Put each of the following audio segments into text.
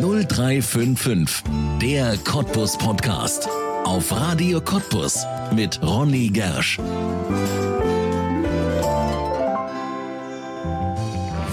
0355, der Cottbus Podcast. Auf Radio Cottbus mit Ronny Gersch.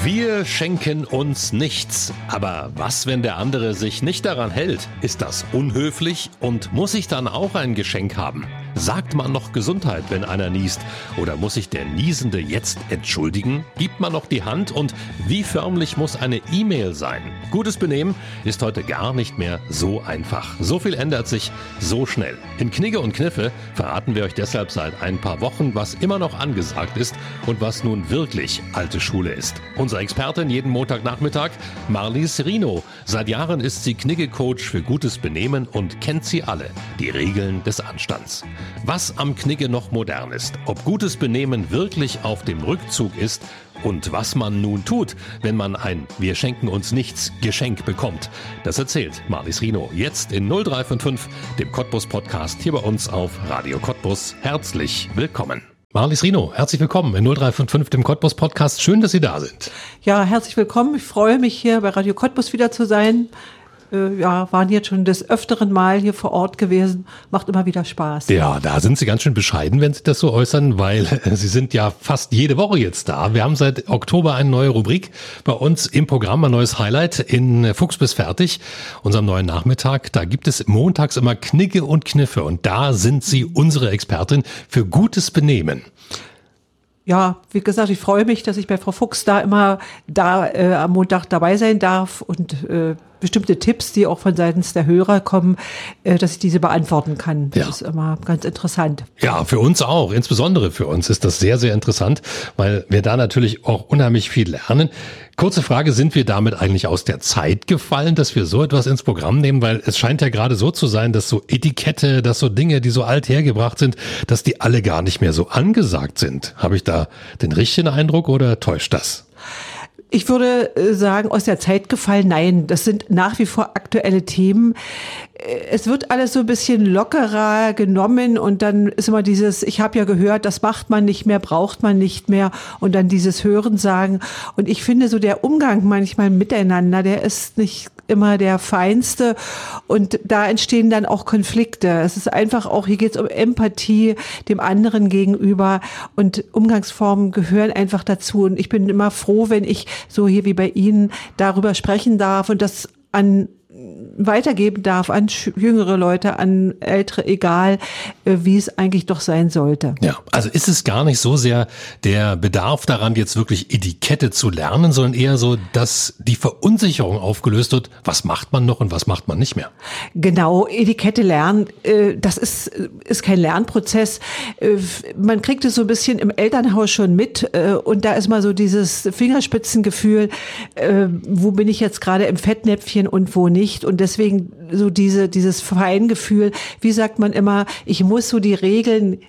Wir schenken uns nichts. Aber was, wenn der andere sich nicht daran hält? Ist das unhöflich und muss ich dann auch ein Geschenk haben? Sagt man noch Gesundheit, wenn einer niest? Oder muss sich der Niesende jetzt entschuldigen? Gibt man noch die Hand? Und wie förmlich muss eine E-Mail sein? Gutes Benehmen ist heute gar nicht mehr so einfach. So viel ändert sich so schnell. In Knigge und Kniffe verraten wir euch deshalb seit ein paar Wochen, was immer noch angesagt ist und was nun wirklich alte Schule ist. Unser Expertin jeden Montagnachmittag, Marlies Rino. Seit Jahren ist sie Knigge-Coach für gutes Benehmen und kennt sie alle, die Regeln des Anstands. Was am Knigge noch modern ist, ob gutes Benehmen wirklich auf dem Rückzug ist und was man nun tut, wenn man ein Wir schenken uns nichts Geschenk bekommt. Das erzählt Marlies Rino jetzt in 0355, dem Cottbus Podcast hier bei uns auf Radio Cottbus. Herzlich willkommen. Marlies Rino, herzlich willkommen in 0355, dem Cottbus Podcast. Schön, dass Sie da sind. Ja, herzlich willkommen. Ich freue mich hier bei Radio Cottbus wieder zu sein äh, ja, waren jetzt schon des öfteren Mal hier vor Ort gewesen. Macht immer wieder Spaß. Ja, da sind Sie ganz schön bescheiden, wenn Sie das so äußern, weil Sie sind ja fast jede Woche jetzt da. Wir haben seit Oktober eine neue Rubrik bei uns im Programm, ein neues Highlight in Fuchs bis fertig, unserem neuen Nachmittag. Da gibt es montags immer Knicke und Kniffe und da sind Sie unsere Expertin für gutes Benehmen ja, wie gesagt, ich freue mich, dass ich bei Frau Fuchs da immer da äh, am Montag dabei sein darf und äh, bestimmte Tipps, die auch von seitens der Hörer kommen, äh, dass ich diese beantworten kann. Das ja. ist immer ganz interessant. Ja, für uns auch. Insbesondere für uns ist das sehr, sehr interessant, weil wir da natürlich auch unheimlich viel lernen. Kurze Frage, sind wir damit eigentlich aus der Zeit gefallen, dass wir so etwas ins Programm nehmen? Weil es scheint ja gerade so zu sein, dass so Etikette, dass so Dinge, die so alt hergebracht sind, dass die alle gar nicht mehr so angesagt sind. Habe ich da den richtigen Eindruck oder täuscht das? Ich würde äh, sagen, aus der Zeit gefallen, nein, das sind nach wie vor aktuelle Themen. Äh, es wird alles so ein bisschen lockerer genommen und dann ist immer dieses, ich habe ja gehört, das macht man nicht mehr, braucht man nicht mehr und dann dieses Hören sagen. Und ich finde so der Umgang manchmal miteinander, der ist nicht immer der feinste und da entstehen dann auch Konflikte. Es ist einfach auch, hier geht es um Empathie dem anderen gegenüber und Umgangsformen gehören einfach dazu. Und ich bin immer froh, wenn ich so hier wie bei Ihnen darüber sprechen darf und das an weitergeben darf an jüngere Leute, an ältere, egal äh, wie es eigentlich doch sein sollte. Ja, also ist es gar nicht so sehr der Bedarf daran, jetzt wirklich Etikette zu lernen, sondern eher so, dass die Verunsicherung aufgelöst wird, was macht man noch und was macht man nicht mehr. Genau, Etikette lernen, äh, das ist, ist kein Lernprozess. Äh, man kriegt es so ein bisschen im Elternhaus schon mit und da ist mal so dieses Fingerspitzengefühl, wo bin ich jetzt gerade im Fettnäpfchen und wo nicht und deswegen so diese, dieses Feingefühl, wie sagt man immer, ich muss so die Regeln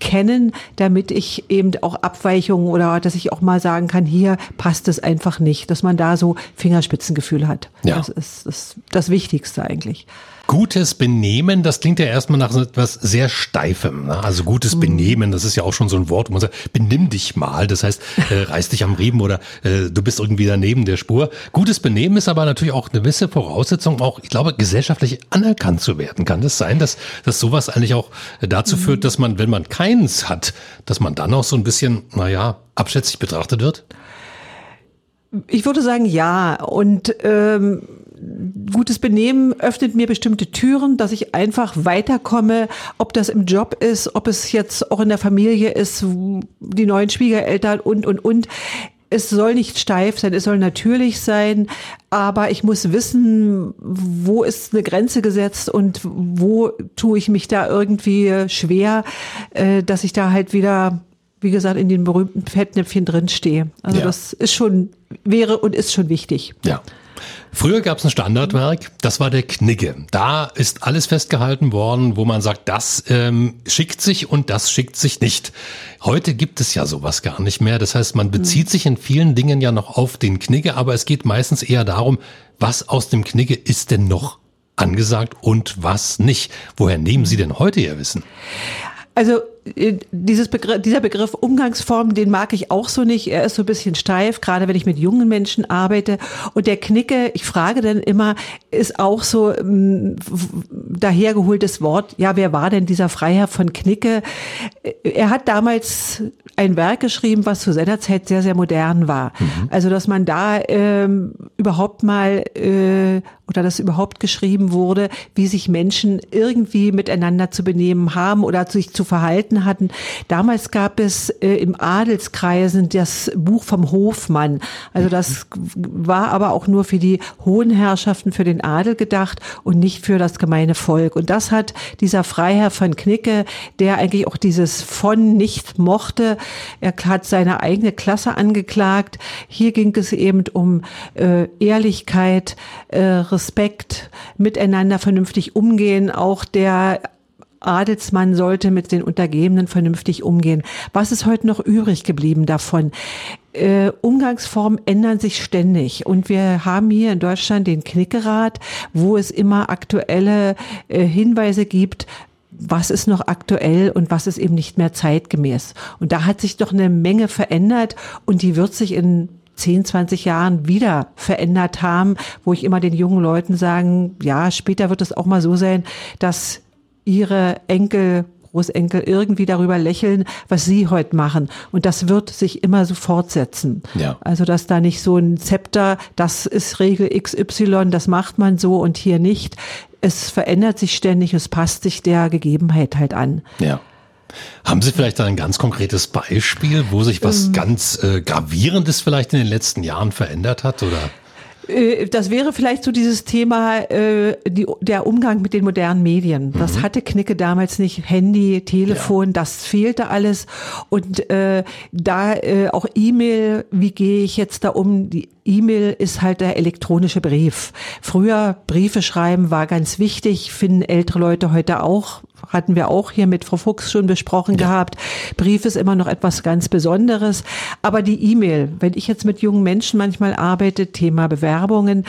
kennen, damit ich eben auch Abweichungen oder dass ich auch mal sagen kann, hier passt es einfach nicht, dass man da so Fingerspitzengefühl hat. Ja. Das ist das, das Wichtigste eigentlich. Gutes Benehmen, das klingt ja erstmal nach so etwas sehr Steifem. Ne? Also gutes mhm. Benehmen, das ist ja auch schon so ein Wort, wo man sagt, benimm dich mal. Das heißt, äh, reiß dich am Riemen oder äh, du bist irgendwie daneben der Spur. Gutes Benehmen ist aber natürlich auch eine gewisse Voraussetzung, auch, ich glaube, gesellschaftlich anerkannt zu werden. Kann das sein, dass, dass sowas eigentlich auch dazu mhm. führt, dass man, wenn man keins hat, dass man dann auch so ein bisschen, naja, abschätzig betrachtet wird? Ich würde sagen, ja. Und ähm, gutes Benehmen öffnet mir bestimmte Türen, dass ich einfach weiterkomme, ob das im Job ist, ob es jetzt auch in der Familie ist, die neuen Schwiegereltern und, und, und. Es soll nicht steif sein, es soll natürlich sein, aber ich muss wissen, wo ist eine Grenze gesetzt und wo tue ich mich da irgendwie schwer, äh, dass ich da halt wieder wie gesagt, in den berühmten Fettnäpfchen drinstehe. Also ja. das ist schon, wäre und ist schon wichtig. Ja. Früher gab es ein Standardwerk, das war der Knigge. Da ist alles festgehalten worden, wo man sagt, das ähm, schickt sich und das schickt sich nicht. Heute gibt es ja sowas gar nicht mehr. Das heißt, man bezieht sich in vielen Dingen ja noch auf den Knigge, aber es geht meistens eher darum, was aus dem Knigge ist denn noch angesagt und was nicht. Woher nehmen Sie denn heute Ihr Wissen? Also äh, dieses Begriff, dieser Begriff Umgangsform, den mag ich auch so nicht. Er ist so ein bisschen steif, gerade wenn ich mit jungen Menschen arbeite. Und der Knicke, ich frage dann immer, ist auch so ähm, dahergeholtes Wort. Ja, wer war denn dieser Freiherr von Knicke? Äh, er hat damals ein Werk geschrieben, was zu seiner Zeit sehr, sehr modern war. Mhm. Also, dass man da ähm, überhaupt mal äh, oder dass überhaupt geschrieben wurde, wie sich Menschen irgendwie miteinander zu benehmen haben oder sich zu verhalten hatten. Damals gab es äh, im Adelskreisen das Buch vom Hofmann. Also das war aber auch nur für die hohen Herrschaften, für den Adel gedacht und nicht für das gemeine Volk. Und das hat dieser Freiherr von Knicke, der eigentlich auch dieses von nicht mochte, er hat seine eigene Klasse angeklagt. Hier ging es eben um äh, Ehrlichkeit, äh, Respekt, miteinander vernünftig umgehen. Auch der Adelsmann sollte mit den Untergebenen vernünftig umgehen. Was ist heute noch übrig geblieben davon? Äh, Umgangsformen ändern sich ständig und wir haben hier in Deutschland den Knickerat, wo es immer aktuelle äh, Hinweise gibt, was ist noch aktuell und was ist eben nicht mehr zeitgemäß. Und da hat sich doch eine Menge verändert und die wird sich in 10, 20 Jahren wieder verändert haben, wo ich immer den jungen Leuten sagen, ja, später wird es auch mal so sein, dass ihre Enkel Großenkel irgendwie darüber lächeln, was sie heute machen. Und das wird sich immer so fortsetzen. Ja. Also, dass da nicht so ein Zepter, das ist Regel XY, das macht man so und hier nicht. Es verändert sich ständig, es passt sich der Gegebenheit halt an. Ja. Haben Sie vielleicht ein ganz konkretes Beispiel, wo sich was ähm, ganz äh, Gravierendes vielleicht in den letzten Jahren verändert hat? Oder? Äh, das wäre vielleicht so dieses Thema, äh, die, der Umgang mit den modernen Medien. Das mhm. hatte Knicke damals nicht. Handy, Telefon, ja. das fehlte alles. Und äh, da äh, auch E-Mail, wie gehe ich jetzt da um? Die E-Mail ist halt der elektronische Brief. Früher Briefe schreiben war ganz wichtig, finden ältere Leute heute auch hatten wir auch hier mit Frau Fuchs schon besprochen ja. gehabt. Brief ist immer noch etwas ganz Besonderes. Aber die E-Mail, wenn ich jetzt mit jungen Menschen manchmal arbeite, Thema Bewerbungen,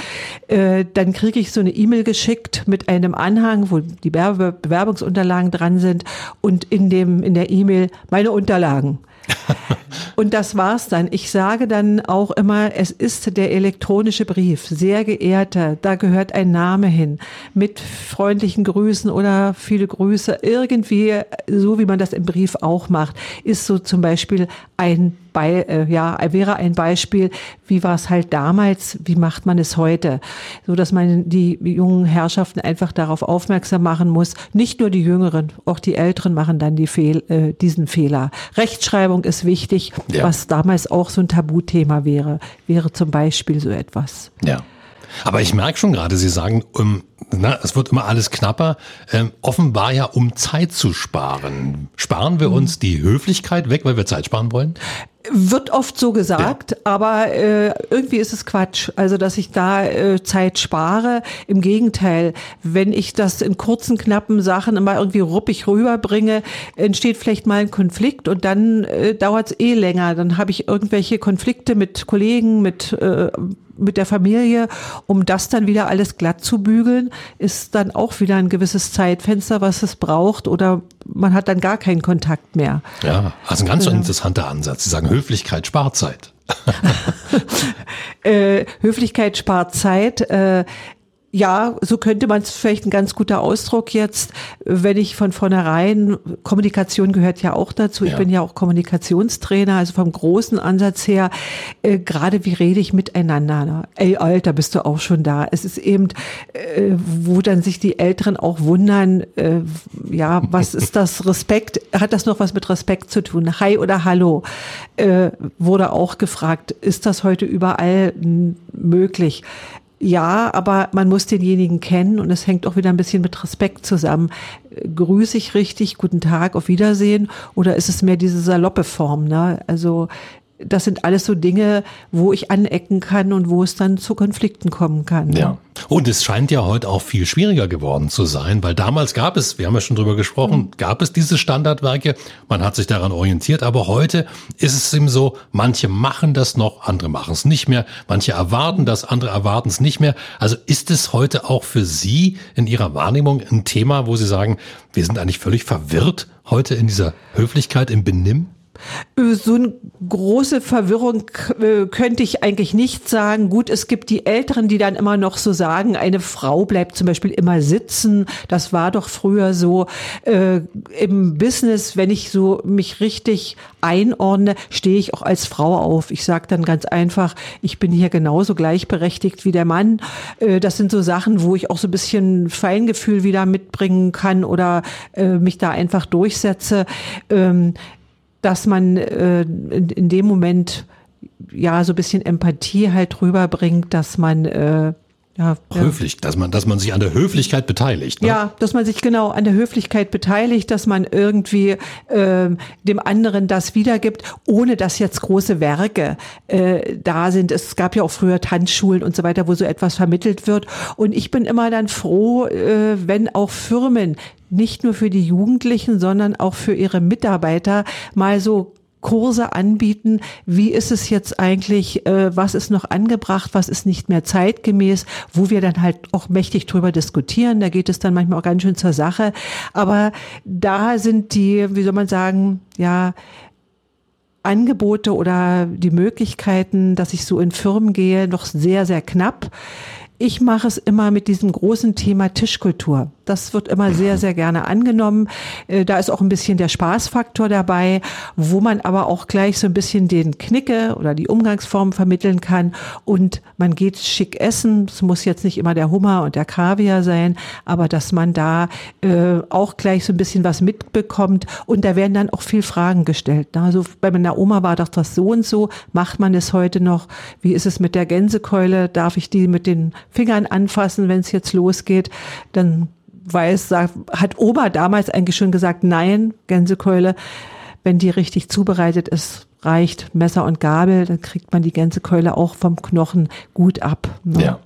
äh, dann kriege ich so eine E-Mail geschickt mit einem Anhang, wo die Bewerbungsunterlagen dran sind und in dem, in der E-Mail meine Unterlagen. Und das war's dann. Ich sage dann auch immer, es ist der elektronische Brief. Sehr geehrter, da gehört ein Name hin. Mit freundlichen Grüßen oder viele Grüße. Irgendwie, so wie man das im Brief auch macht, ist so zum Beispiel ein bei, äh, ja, wäre ein Beispiel, wie war es halt damals, wie macht man es heute, so dass man die jungen Herrschaften einfach darauf aufmerksam machen muss. Nicht nur die Jüngeren, auch die Älteren machen dann die Fehl, äh, diesen Fehler. Rechtschreibung ist wichtig, ja. was damals auch so ein Tabuthema wäre, wäre zum Beispiel so etwas. Ja. Aber ich merke schon gerade, Sie sagen, um, na, es wird immer alles knapper. Ähm, offenbar ja, um Zeit zu sparen. Sparen wir uns die Höflichkeit weg, weil wir Zeit sparen wollen? Wird oft so gesagt, ja. aber äh, irgendwie ist es Quatsch. Also, dass ich da äh, Zeit spare. Im Gegenteil, wenn ich das in kurzen, knappen Sachen immer irgendwie ruppig rüberbringe, entsteht vielleicht mal ein Konflikt und dann äh, dauert es eh länger. Dann habe ich irgendwelche Konflikte mit Kollegen, mit äh, mit der Familie, um das dann wieder alles glatt zu bügeln, ist dann auch wieder ein gewisses Zeitfenster, was es braucht oder man hat dann gar keinen Kontakt mehr. Ja, also ein ganz ja. interessanter Ansatz. Sie sagen Höflichkeit spart Zeit. äh, Höflichkeit spart Zeit. Äh, ja, so könnte man es vielleicht ein ganz guter Ausdruck jetzt, wenn ich von vornherein, Kommunikation gehört ja auch dazu, ich ja. bin ja auch Kommunikationstrainer, also vom großen Ansatz her, äh, gerade wie rede ich miteinander. Ne? Ey, Alter, bist du auch schon da. Es ist eben, äh, wo dann sich die Älteren auch wundern, äh, ja, was ist das Respekt, hat das noch was mit Respekt zu tun? Hi oder Hallo, äh, wurde auch gefragt, ist das heute überall möglich? Ja, aber man muss denjenigen kennen und es hängt auch wieder ein bisschen mit Respekt zusammen. Grüße ich richtig, guten Tag, auf Wiedersehen oder ist es mehr diese saloppe Form? Ne? Also das sind alles so Dinge, wo ich anecken kann und wo es dann zu Konflikten kommen kann. Ja. Und es scheint ja heute auch viel schwieriger geworden zu sein, weil damals gab es, wir haben ja schon drüber gesprochen, mhm. gab es diese Standardwerke, man hat sich daran orientiert, aber heute ist es eben so, manche machen das noch, andere machen es nicht mehr, manche erwarten das, andere erwarten es nicht mehr. Also ist es heute auch für Sie in Ihrer Wahrnehmung ein Thema, wo Sie sagen, wir sind eigentlich völlig verwirrt heute in dieser Höflichkeit im Benimm? So eine große Verwirrung äh, könnte ich eigentlich nicht sagen. Gut, es gibt die Älteren, die dann immer noch so sagen, eine Frau bleibt zum Beispiel immer sitzen. Das war doch früher so. Äh, Im Business, wenn ich so mich richtig einordne, stehe ich auch als Frau auf. Ich sage dann ganz einfach, ich bin hier genauso gleichberechtigt wie der Mann. Äh, das sind so Sachen, wo ich auch so ein bisschen Feingefühl wieder mitbringen kann oder äh, mich da einfach durchsetze. Ähm, dass man äh, in, in, dem Moment ja so ein bisschen Empathie halt rüberbringt, dass man äh, ja, Höflich, ja. dass man, dass man sich an der Höflichkeit beteiligt. Ne? Ja, dass man sich genau an der Höflichkeit beteiligt, dass man irgendwie äh, dem anderen das wiedergibt, ohne dass jetzt große Werke äh, da sind. Es gab ja auch früher Tanzschulen und so weiter, wo so etwas vermittelt wird. Und ich bin immer dann froh, äh, wenn auch Firmen nicht nur für die Jugendlichen, sondern auch für ihre Mitarbeiter mal so Kurse anbieten. Wie ist es jetzt eigentlich? Äh, was ist noch angebracht? Was ist nicht mehr zeitgemäß? Wo wir dann halt auch mächtig drüber diskutieren. Da geht es dann manchmal auch ganz schön zur Sache. Aber da sind die, wie soll man sagen, ja, Angebote oder die Möglichkeiten, dass ich so in Firmen gehe, noch sehr, sehr knapp. Ich mache es immer mit diesem großen Thema Tischkultur. Das wird immer sehr, sehr gerne angenommen. Äh, da ist auch ein bisschen der Spaßfaktor dabei, wo man aber auch gleich so ein bisschen den Knicke oder die Umgangsform vermitteln kann. Und man geht schick essen. Es muss jetzt nicht immer der Hummer und der Kaviar sein, aber dass man da äh, auch gleich so ein bisschen was mitbekommt. Und da werden dann auch viel Fragen gestellt. Also bei meiner Oma war doch das so und so. Macht man es heute noch? Wie ist es mit der Gänsekeule? Darf ich die mit den Fingern anfassen, wenn es jetzt losgeht, dann weiß, hat Oma damals eigentlich schon gesagt, nein, Gänsekeule, wenn die richtig zubereitet ist, reicht Messer und Gabel, dann kriegt man die Gänsekeule auch vom Knochen gut ab. Ne? Ja.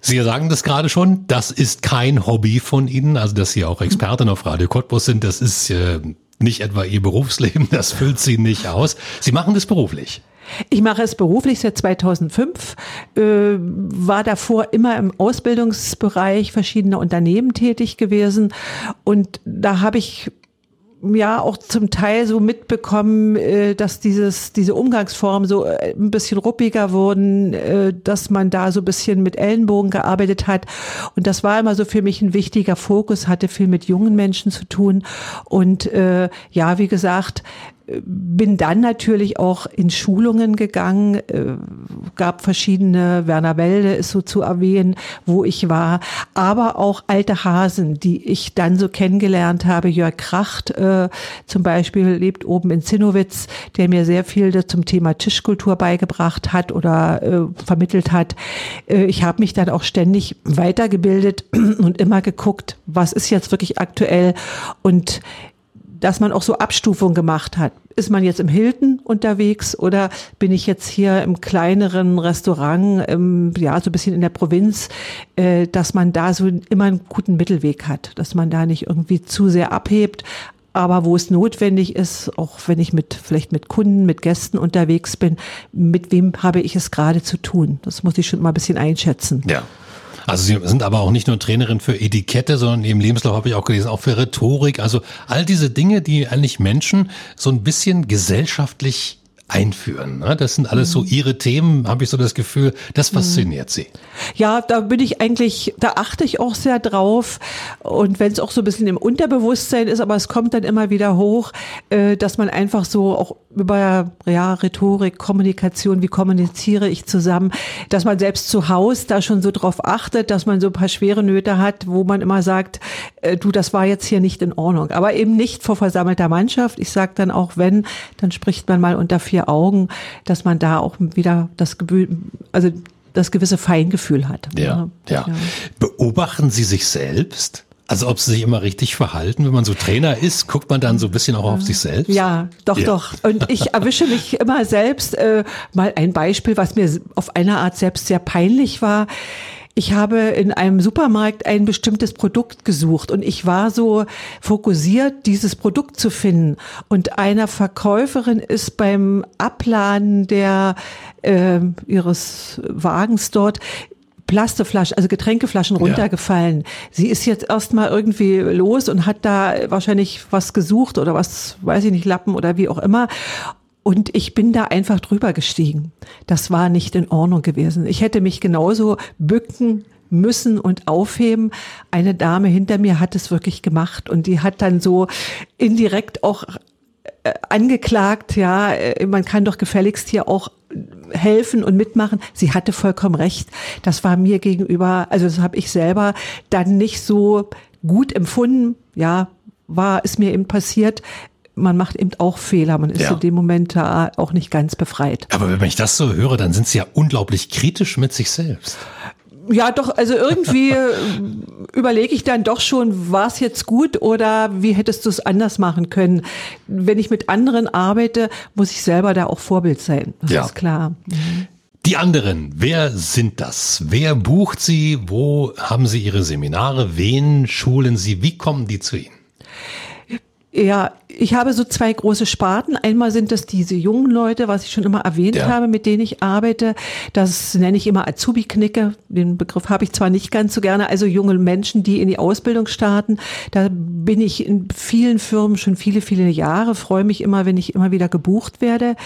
Sie sagen das gerade schon, das ist kein Hobby von Ihnen, also dass Sie auch Expertin auf Radio Cottbus sind, das ist äh, nicht etwa Ihr Berufsleben, das füllt Sie nicht aus. Sie machen das beruflich. Ich mache es beruflich seit 2005, äh, war davor immer im Ausbildungsbereich verschiedener Unternehmen tätig gewesen und da habe ich ja auch zum Teil so mitbekommen, äh, dass dieses, diese Umgangsformen so äh, ein bisschen ruppiger wurden, äh, dass man da so ein bisschen mit Ellenbogen gearbeitet hat. Und das war immer so für mich ein wichtiger Fokus, hatte viel mit jungen Menschen zu tun. Und äh, ja, wie gesagt, bin dann natürlich auch in Schulungen gegangen, äh, gab verschiedene, Werner Welde ist so zu erwähnen, wo ich war, aber auch alte Hasen, die ich dann so kennengelernt habe. Jörg Kracht äh, zum Beispiel lebt oben in Zinnowitz, der mir sehr viel zum Thema Tischkultur beigebracht hat oder äh, vermittelt hat. Äh, ich habe mich dann auch ständig weitergebildet und immer geguckt, was ist jetzt wirklich aktuell und dass man auch so Abstufungen gemacht hat. Ist man jetzt im Hilton unterwegs oder bin ich jetzt hier im kleineren Restaurant, im, ja, so ein bisschen in der Provinz, äh, dass man da so immer einen guten Mittelweg hat, dass man da nicht irgendwie zu sehr abhebt, aber wo es notwendig ist, auch wenn ich mit vielleicht mit Kunden, mit Gästen unterwegs bin, mit wem habe ich es gerade zu tun? Das muss ich schon mal ein bisschen einschätzen. Ja. Also Sie sind aber auch nicht nur Trainerin für Etikette, sondern im Lebenslauf habe ich auch gelesen, auch für Rhetorik. Also all diese Dinge, die eigentlich Menschen so ein bisschen gesellschaftlich einführen. Ne? Das sind alles so mhm. ihre Themen, habe ich so das Gefühl, das fasziniert sie. Ja, da bin ich eigentlich, da achte ich auch sehr drauf. Und wenn es auch so ein bisschen im Unterbewusstsein ist, aber es kommt dann immer wieder hoch, äh, dass man einfach so auch über ja, Rhetorik, Kommunikation, wie kommuniziere ich zusammen, dass man selbst zu Hause da schon so drauf achtet, dass man so ein paar schwere Nöte hat, wo man immer sagt, äh, du, das war jetzt hier nicht in Ordnung. Aber eben nicht vor versammelter Mannschaft. Ich sage dann auch, wenn, dann spricht man mal unter vier Augen, dass man da auch wieder das also das gewisse Feingefühl hat. Ja, ja. ja. Beobachten Sie sich selbst? Also ob sie sich immer richtig verhalten, wenn man so Trainer ist, guckt man dann so ein bisschen auch auf sich selbst? Ja, doch, ja. doch. Und ich erwische mich immer selbst. Äh, mal ein Beispiel, was mir auf eine Art selbst sehr peinlich war ich habe in einem Supermarkt ein bestimmtes Produkt gesucht und ich war so fokussiert, dieses Produkt zu finden. Und einer Verkäuferin ist beim Abladen der äh, ihres Wagens dort Plasteflaschen, also Getränkeflaschen runtergefallen. Ja. Sie ist jetzt erstmal irgendwie los und hat da wahrscheinlich was gesucht oder was, weiß ich nicht, Lappen oder wie auch immer. Und ich bin da einfach drüber gestiegen. Das war nicht in Ordnung gewesen. Ich hätte mich genauso bücken müssen und aufheben. Eine Dame hinter mir hat es wirklich gemacht und die hat dann so indirekt auch äh, angeklagt, ja, äh, man kann doch gefälligst hier auch helfen und mitmachen. Sie hatte vollkommen recht. Das war mir gegenüber, also das habe ich selber dann nicht so gut empfunden. Ja, war, ist mir eben passiert man macht eben auch Fehler. Man ist ja. in dem Moment da auch nicht ganz befreit. Aber wenn ich das so höre, dann sind Sie ja unglaublich kritisch mit sich selbst. Ja, doch, also irgendwie äh, überlege ich dann doch schon, war es jetzt gut oder wie hättest du es anders machen können? Wenn ich mit anderen arbeite, muss ich selber da auch Vorbild sein. Das ja. ist klar. Mhm. Die anderen, wer sind das? Wer bucht sie? Wo haben sie ihre Seminare? Wen schulen sie? Wie kommen die zu Ihnen? Ja, ich habe so zwei große Sparten. Einmal sind das diese jungen Leute, was ich schon immer erwähnt ja. habe, mit denen ich arbeite. Das nenne ich immer Azubi-Knicke. Den Begriff habe ich zwar nicht ganz so gerne. Also junge Menschen, die in die Ausbildung starten. Da bin ich in vielen Firmen schon viele, viele Jahre. Freue mich immer, wenn ich immer wieder gebucht werde.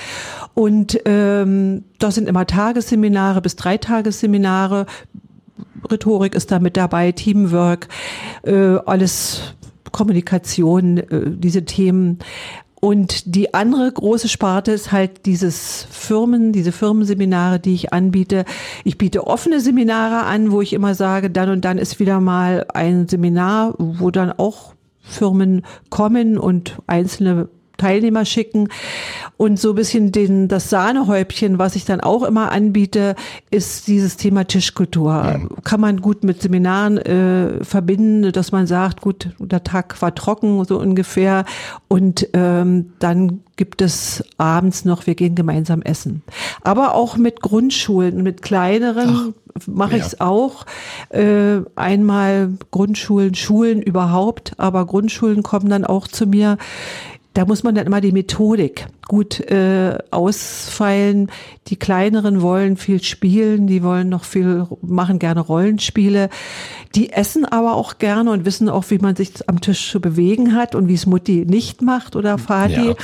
Und ähm, da sind immer Tagesseminare bis Dreitagesseminare. Rhetorik ist da mit dabei, Teamwork, äh, alles Kommunikation, äh, diese Themen. Und die andere große Sparte ist halt dieses Firmen, diese Firmenseminare, die ich anbiete. Ich biete offene Seminare an, wo ich immer sage, dann und dann ist wieder mal ein Seminar, wo dann auch Firmen kommen und einzelne Teilnehmer schicken. Und so ein bisschen den, das Sahnehäubchen, was ich dann auch immer anbiete, ist dieses Thema Tischkultur. Ja. Kann man gut mit Seminaren äh, verbinden, dass man sagt, gut, der Tag war trocken, so ungefähr. Und ähm, dann gibt es abends noch, wir gehen gemeinsam essen. Aber auch mit Grundschulen, mit kleineren mache ich es auch. Äh, einmal Grundschulen, Schulen überhaupt, aber Grundschulen kommen dann auch zu mir da muss man dann immer die Methodik gut äh, ausfeilen. Die kleineren wollen viel spielen, die wollen noch viel, machen gerne Rollenspiele. Die essen aber auch gerne und wissen auch, wie man sich am Tisch zu bewegen hat und wie es Mutti nicht macht oder Vati. Ja.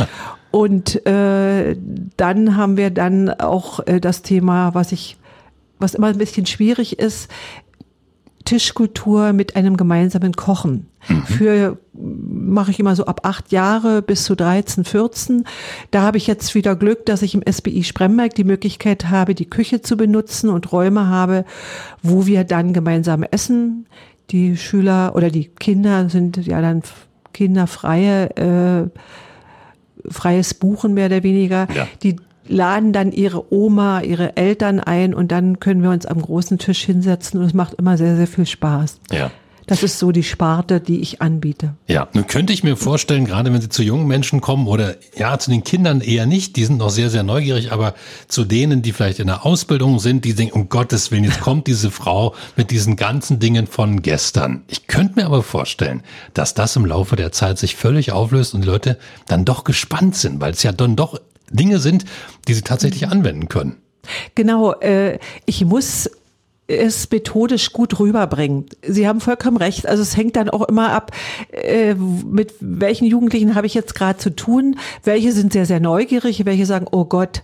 und äh, dann haben wir dann auch äh, das Thema, was ich was immer ein bisschen schwierig ist, Tischkultur mit einem gemeinsamen Kochen. Mhm. Für mache ich immer so ab acht Jahre bis zu 13, 14. Da habe ich jetzt wieder Glück, dass ich im SBI Spremberg die Möglichkeit habe, die Küche zu benutzen und Räume habe, wo wir dann gemeinsam essen. Die Schüler oder die Kinder sind ja dann kinderfreie, äh, freies Buchen mehr oder weniger. Ja. Die laden dann ihre Oma, ihre Eltern ein und dann können wir uns am großen Tisch hinsetzen und es macht immer sehr, sehr viel Spaß. Ja. Das ist so die Sparte, die ich anbiete. Ja, nun könnte ich mir vorstellen, gerade wenn Sie zu jungen Menschen kommen oder ja, zu den Kindern eher nicht, die sind noch sehr, sehr neugierig, aber zu denen, die vielleicht in der Ausbildung sind, die denken, um Gottes Willen, jetzt kommt diese Frau mit diesen ganzen Dingen von gestern. Ich könnte mir aber vorstellen, dass das im Laufe der Zeit sich völlig auflöst und die Leute dann doch gespannt sind, weil es ja dann doch Dinge sind, die sie tatsächlich anwenden können. Genau, äh, ich muss es methodisch gut rüberbringen. Sie haben vollkommen recht. Also es hängt dann auch immer ab, äh, mit welchen Jugendlichen habe ich jetzt gerade zu tun. Welche sind sehr, sehr neugierig, welche sagen, oh Gott,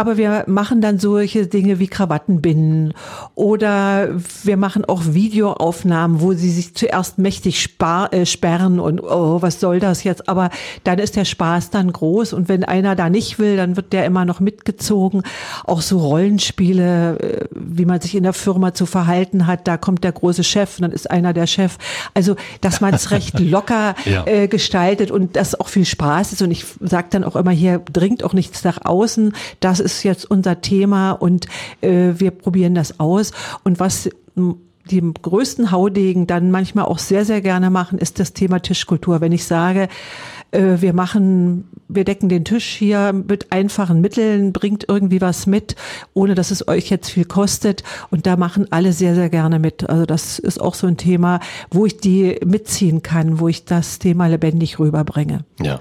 aber wir machen dann solche Dinge wie Krawattenbinden oder wir machen auch Videoaufnahmen, wo sie sich zuerst mächtig spar, äh, sperren und oh, was soll das jetzt? Aber dann ist der Spaß dann groß und wenn einer da nicht will, dann wird der immer noch mitgezogen. Auch so Rollenspiele, äh, wie man sich in der Firma zu verhalten hat, da kommt der große Chef und dann ist einer der Chef. Also, dass man es recht locker ja. äh, gestaltet und das auch viel Spaß ist und ich sage dann auch immer hier, dringt auch nichts nach außen. Das ist ist jetzt unser Thema und äh, wir probieren das aus. Und was die größten Haudegen dann manchmal auch sehr, sehr gerne machen, ist das Thema Tischkultur. Wenn ich sage, Äh, wir machen, wir decken den Tisch hier mit einfachen Mitteln, bringt irgendwie was mit, ohne dass es euch jetzt viel kostet. Und da machen alle sehr, sehr gerne mit. Also das ist auch so ein Thema, wo ich die mitziehen kann, wo ich das Thema lebendig rüberbringe. Ja.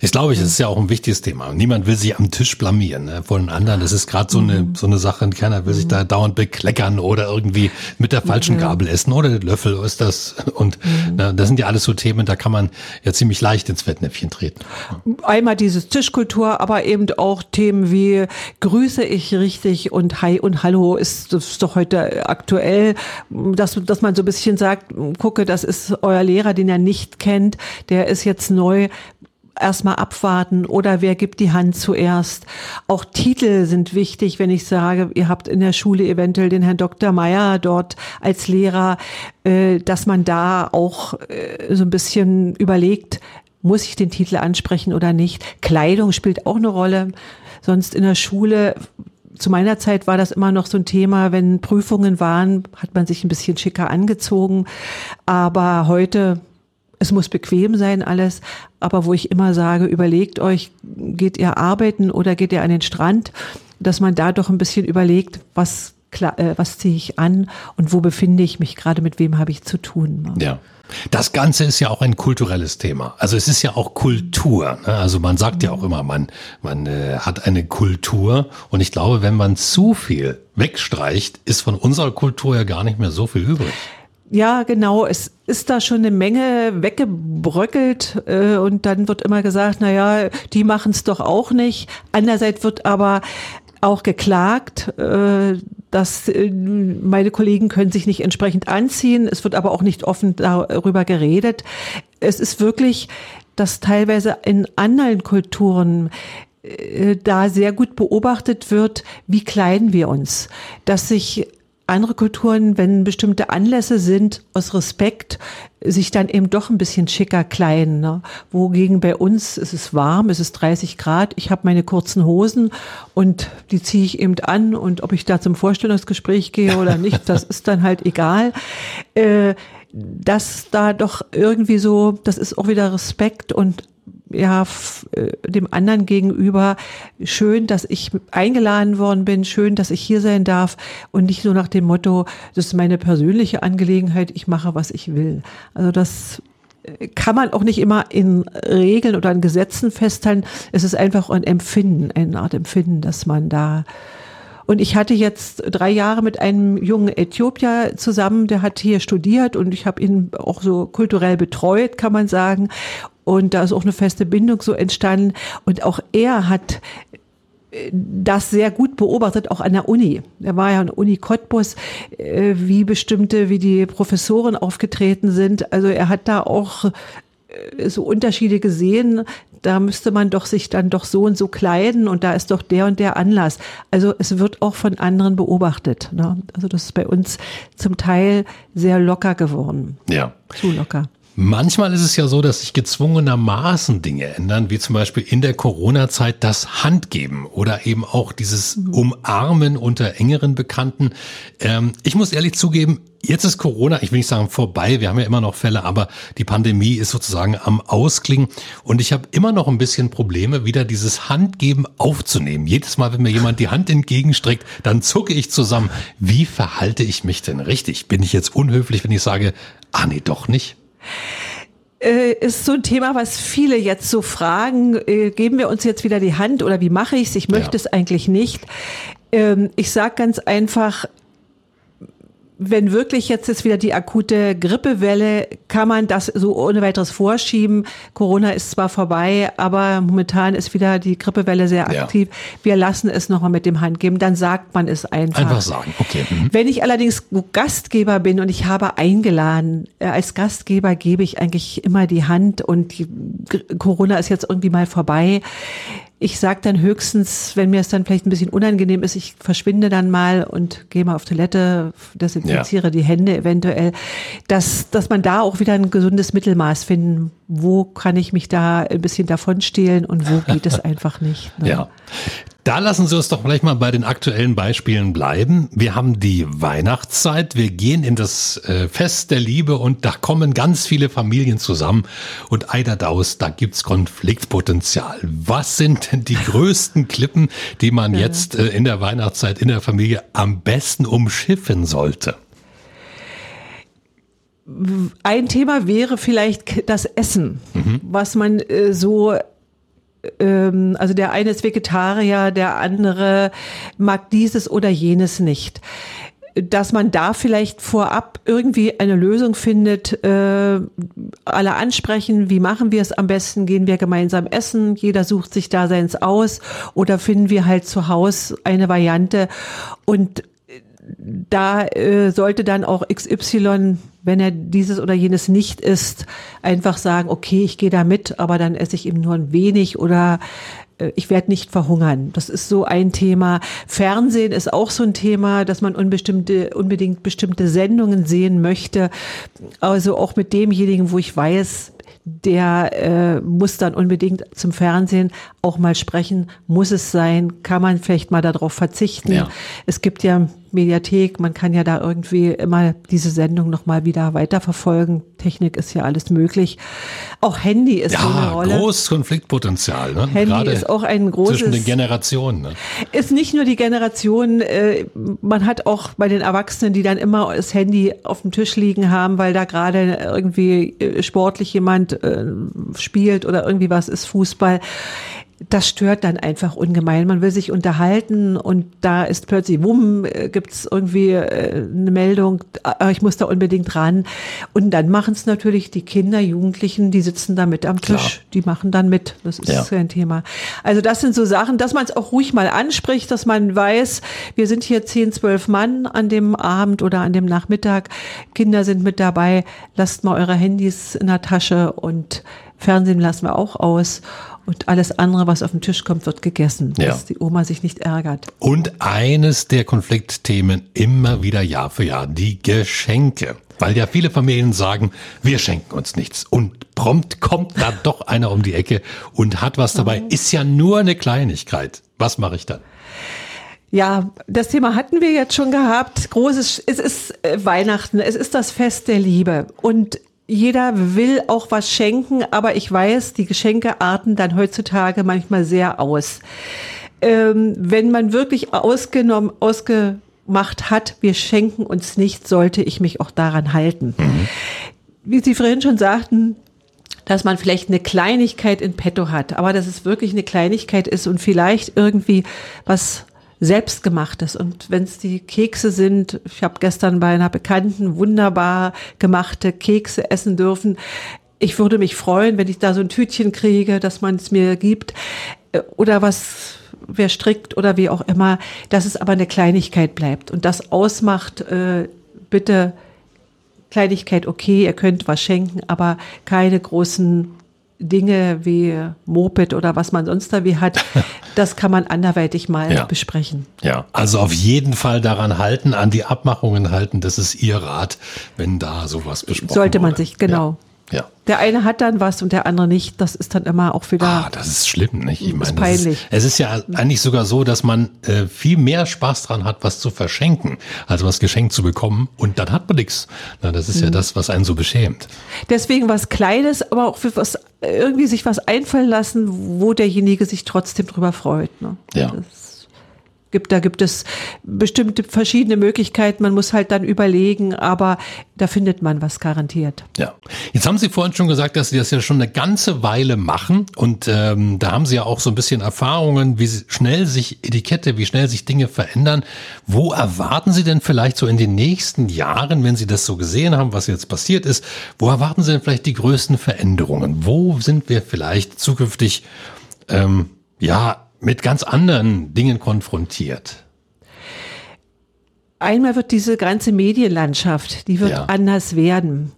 Ich glaube, es ist ja auch ein wichtiges Thema. Niemand will sich am Tisch blamieren ne, vor den anderen. Das ist gerade so eine mhm. so eine Sache. Keiner will sich da dauernd bekleckern oder irgendwie mit der falschen Gabel essen oder den Löffel ist das. Und mhm. na, das sind ja alles so Themen, da kann man ja ziemlich leicht ins Fettnäpfchen treten. Einmal dieses Tischkultur, aber eben auch Themen wie grüße ich richtig und Hi und Hallo ist, ist doch heute aktuell, dass, dass man so ein bisschen sagt, gucke, das ist euer Lehrer, den er nicht kennt, der ist jetzt neu erstmal abwarten oder wer gibt die Hand zuerst. Auch Titel sind wichtig, wenn ich sage, ihr habt in der Schule eventuell den Herrn Dr. Meyer dort als Lehrer, äh, dass man da auch äh, so ein bisschen überlegt, muss ich den Titel ansprechen oder nicht. Kleidung spielt auch eine Rolle. Sonst in der Schule zu meiner Zeit war das immer noch so ein Thema, wenn Prüfungen waren, hat man sich ein bisschen schicker angezogen. Aber heute es muss bequem sein alles, aber wo ich immer sage, überlegt euch, geht ihr arbeiten oder geht ihr an den Strand, dass man da doch ein bisschen überlegt, was äh, was ziehe ich an und wo befinde ich mich gerade, mit wem habe ich zu tun. Ne? Ja. Das Ganze ist ja auch ein kulturelles Thema. Also es ist ja auch Kultur. Ne? Also man sagt ja auch immer, man, man äh, hat eine Kultur. Und ich glaube, wenn man zu viel wegstreicht, ist von unserer Kultur ja gar nicht mehr so viel übrig. Ja, genau. Es ist da schon eine Menge weggebröckelt äh, und dann wird immer gesagt, na ja, die machen es doch auch nicht. Andererseits wird aber auch geklagt, äh, dass äh, meine Kollegen können sich nicht entsprechend anziehen. Es wird aber auch nicht offen darüber geredet. Es ist wirklich, dass teilweise in anderen Kulturen äh, da sehr gut beobachtet wird, wie kleiden wir uns, dass sich andere Kulturen, wenn bestimmte Anlässe sind, aus Respekt, sich dann eben doch ein bisschen schicker kleiden. Ne? Wogegen bei uns ist es warm, es ist 30 Grad, ich habe meine kurzen Hosen und die ziehe ich eben an und ob ich da zum Vorstellungsgespräch gehe oder nicht, das ist dann halt egal. Äh, dass da doch irgendwie so, das ist auch wieder Respekt und ja, äh, dem anderen gegenüber schön, dass ich eingeladen worden bin, schön, dass ich hier sein darf und nicht nur nach dem Motto, das ist meine persönliche Angelegenheit, ich mache, was ich will. Also das äh, kann man auch nicht immer in Regeln oder in Gesetzen festhalten. Es ist einfach ein Empfinden, eine Art Empfinden, dass man da und ich hatte jetzt drei Jahre mit einem jungen Äthiopier zusammen, der hat hier studiert und ich habe ihn auch so kulturell betreut, kann man sagen. Und da ist auch eine feste Bindung so entstanden. Und auch er hat äh, das sehr gut beobachtet, auch an der Uni. Er war ja an der Uni Cottbus, äh, wie bestimmte, wie die Professoren aufgetreten sind. Also er hat da auch so Unterschiede gesehen. Da müsste man doch sich dann doch so und so kleiden und da ist doch der und der Anlass. Also es wird auch von anderen beobachtet. Ne? Also das ist bei uns zum Teil sehr locker geworden. Ja. Zu locker. Manchmal ist es ja so, dass sich gezwungenermaßen Dinge ändern, wie zum Beispiel in der Corona-Zeit das Handgeben oder eben auch dieses Umarmen unter engeren Bekannten. Ähm, ich muss ehrlich zugeben, jetzt ist Corona, ich will nicht sagen vorbei, wir haben ja immer noch Fälle, aber die Pandemie ist sozusagen am Ausklingen und ich habe immer noch ein bisschen Probleme, wieder dieses Handgeben aufzunehmen. Jedes Mal, wenn mir jemand die Hand entgegenstreckt, dann zucke ich zusammen. Wie verhalte ich mich denn richtig? Bin ich jetzt unhöflich, wenn ich sage, ah nee, doch nicht? Äh, ist so ein Thema, was viele jetzt so fragen, äh, geben wir uns jetzt wieder die Hand oder wie mache ich es? Ich möchte ja. es eigentlich nicht. Ähm, ich sage ganz einfach, wenn wirklich jetzt ist wieder die akute Grippewelle, kann man das so ohne weiteres vorschieben. Corona ist zwar vorbei, aber momentan ist wieder die Grippewelle sehr aktiv. Ja. Wir lassen es nochmal mit dem Handgeben, dann sagt man es einfach. Einfach sagen, okay. Mhm. Wenn ich allerdings Gastgeber bin und ich habe eingeladen, äh, als Gastgeber gebe ich eigentlich immer die Hand und die, Corona ist jetzt irgendwie mal vorbei ich sage dann höchstens, wenn mir es dann vielleicht ein bisschen unangenehm ist, ich verschwinde dann mal und gehe mal auf Toilette, desinfiziere ja. die Hände eventuell, dass, dass man da auch wieder ein gesundes Mittelmaß finden, wo kann ich mich da ein bisschen davon stehlen und wo geht es einfach nicht. Ne? Ja. Da lassen Sie uns doch gleich mal bei den aktuellen Beispielen bleiben. Wir haben die Weihnachtszeit, wir gehen in das äh, Fest der Liebe und da kommen ganz viele Familien zusammen und Eiderdaus, da gibt's Konfliktpotenzial. Was sind denn die größten Klippen, die man jetzt äh, in der Weihnachtszeit in der Familie am besten umschiffen sollte? Ein Thema wäre vielleicht das Essen, mhm. was man äh, so ähm, also der eine ist Vegetarier, der andere mag dieses oder jenes nicht. Dass man da vielleicht vorab irgendwie eine Lösung findet, äh, alle ansprechen, wie machen wir es am besten, gehen wir gemeinsam essen, jeder sucht sich da seins aus oder finden wir halt zu Hause eine Variante. Und da äh, sollte dann auch XY, wenn er dieses oder jenes nicht isst, einfach sagen, okay, ich gehe da mit, aber dann esse ich eben nur ein wenig oder äh, ich werde nicht verhungern. Das ist so ein Thema. Fernsehen ist auch so ein Thema, dass man unbestimmte, unbedingt bestimmte Sendungen sehen möchte. Also auch mit demjenigen, wo ich weiß, der äh, muss dann unbedingt zum Fernsehen auch mal sprechen. Muss es sein? Kann man vielleicht mal darauf verzichten? Ja. Es gibt ja Mediathek, man kann ja da irgendwie immer diese Sendung nochmal wieder weiterverfolgen. Technik ist ja alles möglich. Auch Handy ist ja, so eine Rolle. großes Konfliktpotenzial. Ne? Handy Gerade ist auch ein großes. Zwischen den Generationen. Ne? Ist nicht nur die Generation, äh, man hat auch bei den Erwachsenen, die dann immer das Handy auf dem Tisch liegen haben, weil da gerade irgendwie äh, sportlich jemand äh, spielt oder irgendwie was ist Fußball das stört dann einfach ungemein. Man will sich unterhalten und da ist plötzlich, wumm, äh, gibt's irgendwie äh, eine Meldung, ah, ich muss da unbedingt ran. Und dann machen es natürlich die Kinder, Jugendlichen, die sitzen da mit am Tisch, Klar. die machen dann mit. Das ist ja. kein Thema. Also das sind so Sachen, dass man es auch ruhig mal anspricht, dass man weiß, wir sind hier zehn, zwölf Mann an dem Abend oder an dem Nachmittag. Kinder sind mit dabei. Lasst mal eure Handys in der Tasche und Fernsehen lassen wir auch aus. Und alles andere, was auf den Tisch kommt, wird gegessen, ja. dass die Oma sich nicht ärgert. Und eines der Konfliktthemen immer wieder Jahr für Jahr, die Geschenke. Weil ja viele Familien sagen, wir schenken uns nichts. Und prompt kommt da doch einer um die Ecke und hat was dabei. Mhm. Ist ja nur eine Kleinigkeit. Was mache ich dann? Ja, das Thema hatten wir jetzt schon gehabt. Großes, es ist äh, Weihnachten, es ist das Fest der Liebe. Und jeder will auch was schenken, aber ich weiß, die Geschenke arten dann heutzutage manchmal sehr aus. Ähm, wenn man wirklich ausgenommen, ausgemacht hat, wir schenken uns nicht, sollte ich mich auch daran halten. Mhm. Wie Sie vorhin schon sagten, dass man vielleicht eine Kleinigkeit in petto hat, aber dass es wirklich eine Kleinigkeit ist und vielleicht irgendwie was selbstgemachtes. Und wenn es die Kekse sind, ich habe gestern bei einer Bekannten wunderbar gemachte Kekse essen dürfen. Ich würde mich freuen, wenn ich da so ein Tütchen kriege, dass man es mir gibt. Äh, oder was wer strickt oder wie auch immer, dass es aber eine Kleinigkeit bleibt. Und das ausmacht, äh, bitte Kleinigkeit okay, ihr könnt was schenken, aber keine großen Dinge wie Moped oder was man sonst da wie hat, das kann man anderweitig mal ja. besprechen. Ja, also auf jeden Fall daran halten, an die Abmachungen halten, das ist Ihr Rat, wenn da sowas besprochen Sollte man wurde. sich, genau. Ja. Ja. Der eine hat dann was und der andere nicht. Das ist dann immer auch wieder. Ah, das ist schlimm, nicht? Ich meine, ist peinlich. Ist, es ist ja eigentlich sogar so, dass man äh, viel mehr Spaß dran hat, was zu verschenken, als was geschenkt zu bekommen. Und dann hat man nichts. Na, das ist mhm. ja das, was einen so beschämt. Deswegen was Kleines, aber auch für was irgendwie sich was einfallen lassen, wo derjenige sich trotzdem drüber freut. Ne? Ja. Das gibt, da gibt es bestimmte verschiedene Möglichkeiten. Man muss halt dann überlegen, aber da findet man was garantiert. Ja. Jetzt haben Sie vorhin schon gesagt, dass Sie das ja schon eine ganze Weile machen und ähm, da haben Sie ja auch so ein bisschen Erfahrungen, wie schnell sich Etikette, wie schnell sich Dinge verändern. Wo erwarten Sie denn vielleicht so in den nächsten Jahren, wenn Sie das so gesehen haben, was jetzt passiert ist, wo erwarten Sie denn vielleicht die größten Veränderungen? Wo sind wir vielleicht zukünftig ähm, ja mit ganz anderen Dingen konfrontiert. Einmal wird diese ganze Medienlandschaft, die wird ja. anders werden.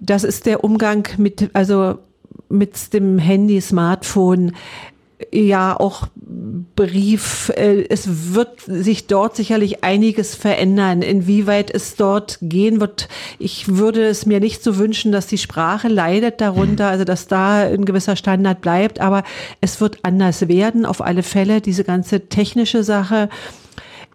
Das ist der Umgang mit, also mit dem Handy, Smartphone. Ja auch Brief. Äh, es wird sich dort sicherlich einiges verändern. Inwieweit es dort gehen wird, ich würde es mir nicht so wünschen, dass die Sprache leidet darunter, also dass da ein gewisser Standard bleibt, aber es wird anders werden, auf alle Fälle, diese ganze technische Sache.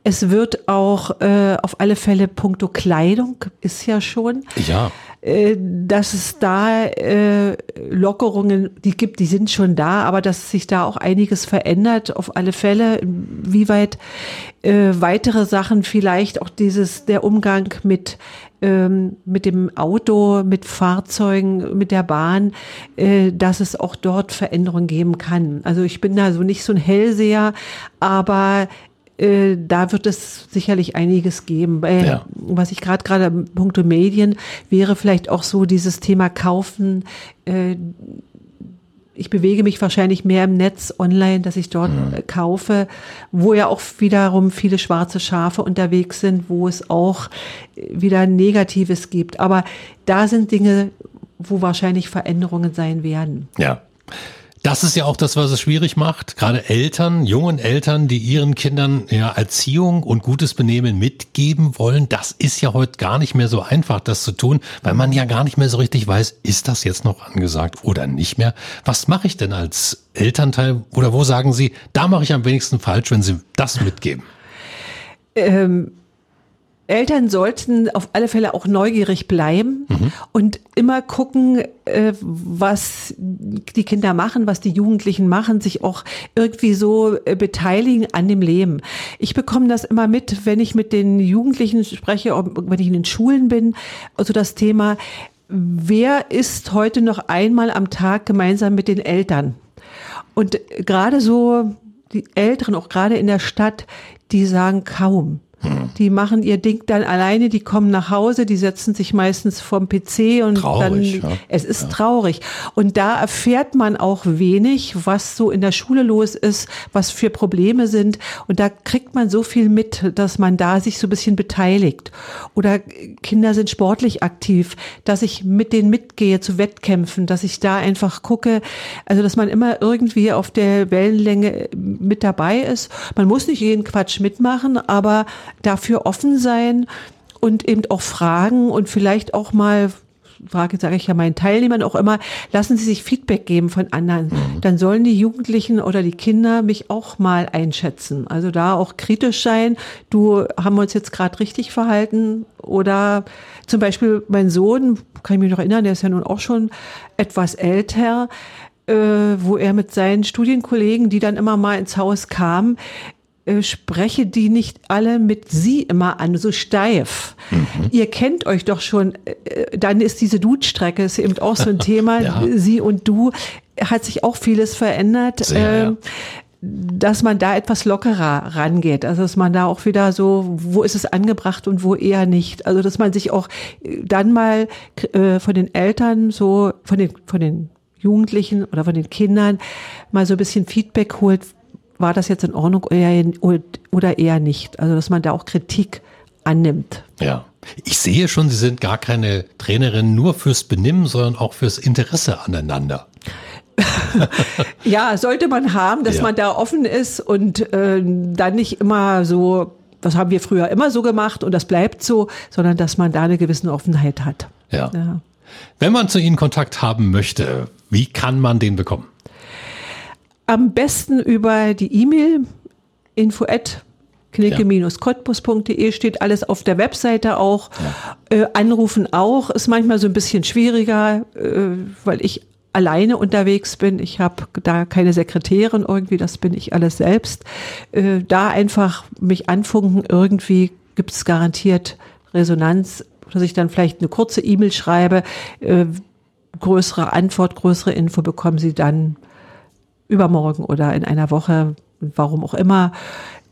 Es wird auch äh, auf alle Fälle puncto Kleidung, ist ja schon. Ja. Äh, dass es da äh, Lockerungen, die gibt, die sind schon da, aber dass sich da auch einiges verändert, auf alle Fälle. Wie weit äh, weitere Sachen vielleicht auch dieses, der Umgang mit ähm, mit dem Auto, mit Fahrzeugen, mit der Bahn, äh, dass es auch dort Veränderungen geben kann. Also ich bin da so nicht so ein Hellseher, aber äh, da wird es sicherlich einiges geben. Äh, ja. Was ich gerade gerade punkto Medien wäre vielleicht auch so dieses Thema Kaufen. Äh, ich bewege mich wahrscheinlich mehr im Netz online, dass ich dort mhm. kaufe, wo ja auch wiederum viele schwarze Schafe unterwegs sind, wo es auch wieder Negatives gibt. Aber da sind Dinge, wo wahrscheinlich Veränderungen sein werden. Ja. Das ist ja auch das, was es schwierig macht. Gerade Eltern, jungen Eltern, die ihren Kindern ja Erziehung und gutes Benehmen mitgeben wollen. Das ist ja heute gar nicht mehr so einfach, das zu tun, weil man ja gar nicht mehr so richtig weiß, ist das jetzt noch angesagt oder nicht mehr? Was mache ich denn als Elternteil? Oder wo sagen Sie, da mache ich am wenigsten falsch, wenn Sie das mitgeben? Ähm Eltern sollten auf alle Fälle auch neugierig bleiben mhm. und immer gucken, äh, was die Kinder machen, was die Jugendlichen machen, sich auch irgendwie so äh, beteiligen an dem Leben. Ich bekomme das immer mit, wenn ich mit den Jugendlichen spreche, wenn ich in den Schulen bin, also das Thema, wer ist heute noch einmal am Tag gemeinsam mit den Eltern? Und gerade so die Älteren, auch gerade in der Stadt, die sagen kaum. Die machen ihr Ding dann alleine, die kommen nach Hause, die setzen sich meistens vorm PC und traurig, dann, ja. es ist ja. traurig. Und da erfährt man auch wenig, was so in der Schule los ist, was für Probleme sind. Und da kriegt man so viel mit, dass man da sich so ein bisschen beteiligt. Oder Kinder sind sportlich aktiv, dass ich mit denen mitgehe zu Wettkämpfen, dass ich da einfach gucke, also dass man immer irgendwie auf der Wellenlänge mit dabei ist. Man muss nicht jeden Quatsch mitmachen, aber dafür offen sein und eben auch fragen und vielleicht auch mal Frage sage ich ja meinen Teilnehmern auch immer, lassen Sie sich Feedback geben von anderen. Mhm. Dann sollen die Jugendlichen oder die Kinder mich auch mal einschätzen. Also da auch kritisch sein. Du haben wir uns jetzt gerade richtig verhalten oder zum Beispiel mein Sohn, kann ich mich noch erinnern, der ist ja nun auch schon etwas älter, äh, wo er mit seinen Studienkollegen, die dann immer mal ins Haus kamen, äh, spreche die nicht alle mit sie immer an, so steif. Mhm. Ihr kennt euch doch schon, äh, dann ist diese Dude-Strecke ist eben auch so ein Thema, ja. sie und du, hat sich auch vieles verändert. Sehr, äh, ja dass man da etwas lockerer rangeht. Also dass man da auch wieder so, wo ist es angebracht und wo eher nicht. Also dass man sich auch dann mal äh, von den Eltern so, von den, von den Jugendlichen oder von den Kindern mal so ein bisschen Feedback holt, war das jetzt in Ordnung oder eher nicht? Also, dass man da auch Kritik annimmt. Ja. Ich sehe schon, Sie sind gar keine Trainerin nur fürs Benimm, sondern auch fürs Interesse aneinander. ja, sollte man haben, dass ja. man da offen ist und äh, dann nicht immer so, was haben wir früher immer so gemacht und das bleibt so, sondern dass man da eine gewisse Offenheit hat. Ja. ja. Wenn man zu Ihnen Kontakt haben möchte, wie kann man den bekommen? Am besten über die E-Mail info at knicke-cottbus.de steht alles auf der Webseite auch. Ja. Äh, anrufen auch, ist manchmal so ein bisschen schwieriger, äh, weil ich alleine unterwegs bin. Ich habe da keine Sekretärin irgendwie, das bin ich alles selbst. Äh, da einfach mich anfunken, irgendwie gibt es garantiert Resonanz, dass ich dann vielleicht eine kurze E-Mail schreibe. Äh, größere Antwort, größere Info bekommen Sie dann übermorgen oder in einer Woche, warum auch immer.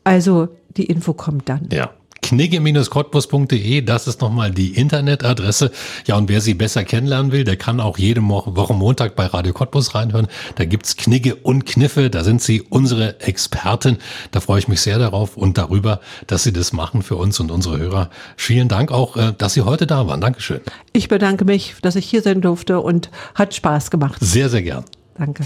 Also die Info kommt dann. Ja. Knigge-cottbus.de, das ist nochmal die Internetadresse. Ja, und wer sie besser kennenlernen will, der kann auch jede Woche Montag bei Radio Cottbus reinhören. Da gibt's Knigge und Kniffe, da sind sie unsere Experten. Da freue ich mich sehr darauf und darüber, dass sie das machen für uns und unsere Hörer. Vielen Dank auch, äh, dass Sie heute da waren. Dankeschön. Ich bedanke mich, dass ich hier sein durfte und hat Spaß gemacht. Sehr, sehr gern. Danke.